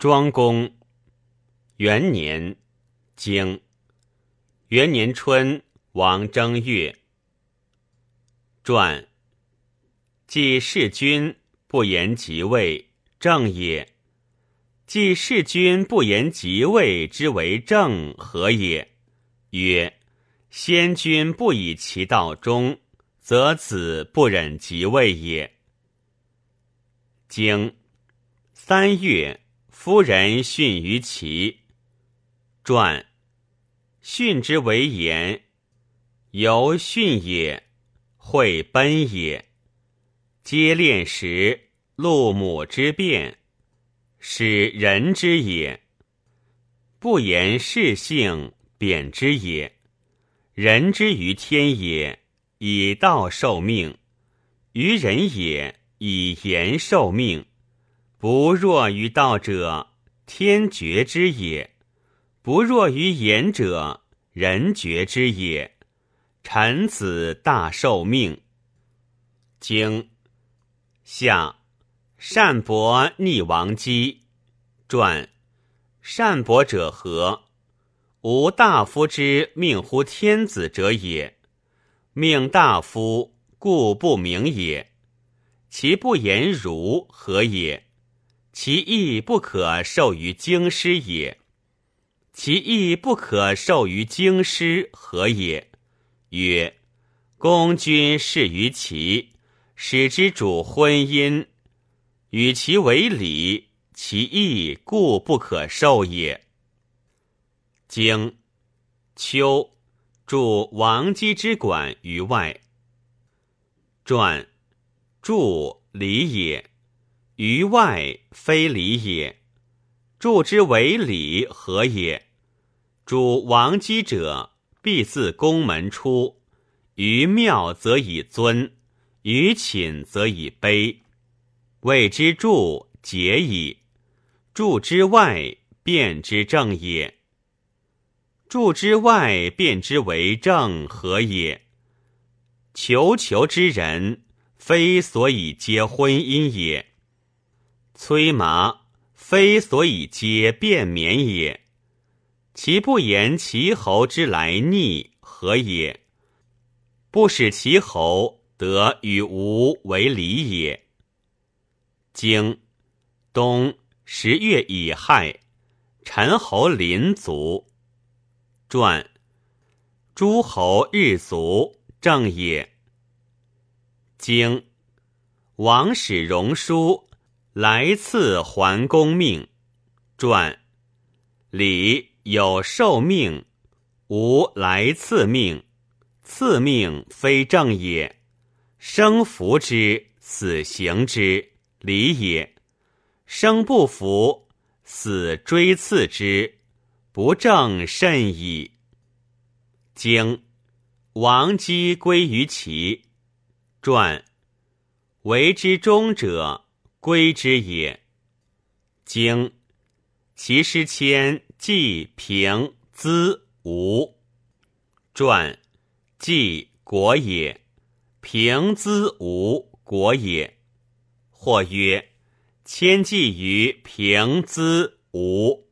庄公元年，经元年春，王正月。传。既弑君不言即位，正也；既弑君不言即位之为正，何也？曰：先君不以其道忠，则子不忍即位也。经三月，夫人训于齐。传训之为言，由训也，会奔也。皆练时，陆母之变，使人之也。不言事性，贬之也。人之于天也，以道受命；于人也，以言受命。不若于道者，天绝之也；不若于言者，人绝之也。臣子大受命。经。下善伯逆王姬传善伯者何？无大夫之命乎天子者也。命大夫，故不明也。其不言如何也？其义不可授于京师也。其义不可授于京师何也？曰：公君事于齐。使之主婚姻，与其为礼，其义故不可授也。经秋，助王姬之馆于外。传助礼也，于外非礼也。助之为礼何也？主王姬者，必自宫门出，于庙则以尊。于寝则以卑，谓之助节矣。助之外，变之正也。助之外，变之为正，何也？求求之人，非所以结婚姻也；催麻，非所以皆便免也。其不言其侯之来逆，何也？不使其侯。得与吾为礼也。经冬十月乙亥，陈侯临卒。传诸侯日卒，正也。经王使荣书来赐桓公命。传礼有受命，无来赐命，赐命非正也。生服之，死行之，礼也；生不服，死追赐之，不正甚矣。经王姬归于齐。传为之忠者，归之也。经其师迁季平兹吴。传季国也。平兹吴国也，或曰：千计于平兹吴。